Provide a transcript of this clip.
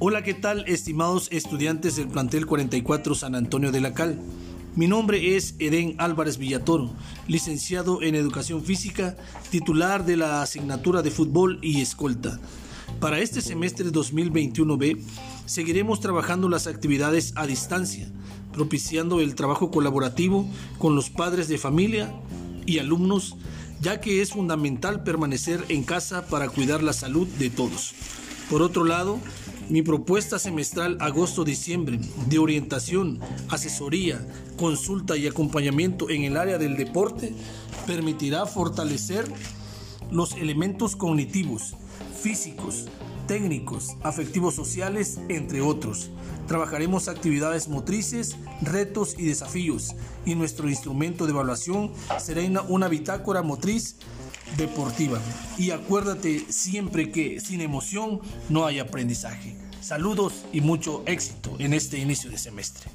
Hola, ¿qué tal, estimados estudiantes del plantel 44 San Antonio de la Cal? Mi nombre es Eden Álvarez Villatoro, licenciado en Educación Física, titular de la asignatura de Fútbol y Escolta. Para este semestre 2021B, seguiremos trabajando las actividades a distancia, propiciando el trabajo colaborativo con los padres de familia y alumnos, ya que es fundamental permanecer en casa para cuidar la salud de todos. Por otro lado, mi propuesta semestral agosto-diciembre de orientación, asesoría, consulta y acompañamiento en el área del deporte permitirá fortalecer los elementos cognitivos, físicos, técnicos, afectivos sociales, entre otros. Trabajaremos actividades motrices, retos y desafíos y nuestro instrumento de evaluación será una, bitácora motriz deportiva. Y acuérdate siempre que sin emoción no hay aprendizaje. Saludos y mucho éxito en este inicio de semestre.